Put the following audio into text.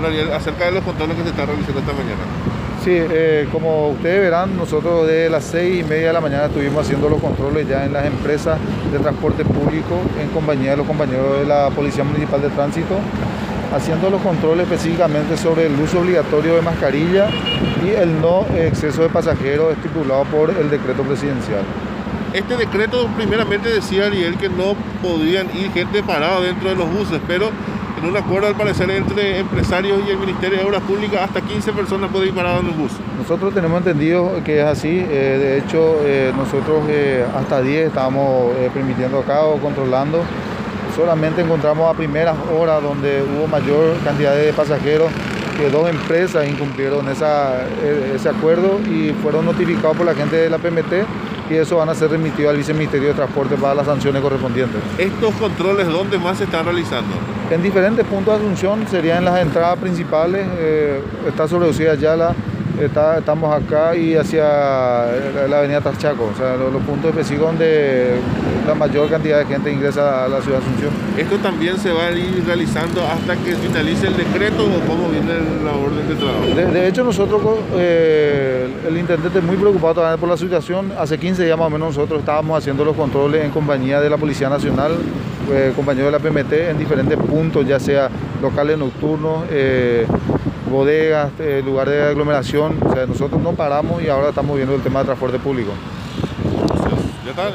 Bueno, acerca de los controles que se están realizando esta mañana. Sí, eh, como ustedes verán, nosotros de las seis y media de la mañana estuvimos haciendo los controles ya en las empresas de transporte público en compañía de los compañeros de la Policía Municipal de Tránsito, haciendo los controles específicamente sobre el uso obligatorio de mascarilla y el no exceso de pasajeros estipulado por el decreto presidencial. Este decreto primeramente decía Ariel que no podían ir gente parada dentro de los buses, pero en un acuerdo al parecer entre empresarios y el Ministerio de Obras Públicas, hasta 15 personas pueden ir paradas en un bus. Nosotros tenemos entendido que es así, eh, de hecho eh, nosotros eh, hasta 10 estábamos permitiendo acá o controlando. Solamente encontramos a primeras horas donde hubo mayor cantidad de pasajeros que dos empresas incumplieron ese acuerdo y fueron notificados por la gente de la PMT y eso van a ser remitidos al Viceministerio de Transporte para las sanciones correspondientes. ¿Estos controles dónde más se están realizando? En diferentes puntos de Asunción, serían en las entradas principales, eh, está sobreducida ya la estamos acá y hacia la avenida Tachaco, o sea, los, puntos específicos donde la mayor cantidad de gente ingresa a la ciudad de Asunción. ¿Esto también se va a ir realizando hasta que finalice el decreto o cómo viene la orden de trabajo? De, hecho, nosotros, eh, el intendente muy preocupado también por la situación. Hace 15 días más o menos nosotros estábamos haciendo los controles en compañía de la Policía Nacional, eh, compañero de la PMT, en diferentes puntos, ya sea locales nocturnos, eh, bodegas, eh, lugares de aglomeración. O sea, nosotros no paramos y ahora estamos viendo el tema de transporte público. Ya está.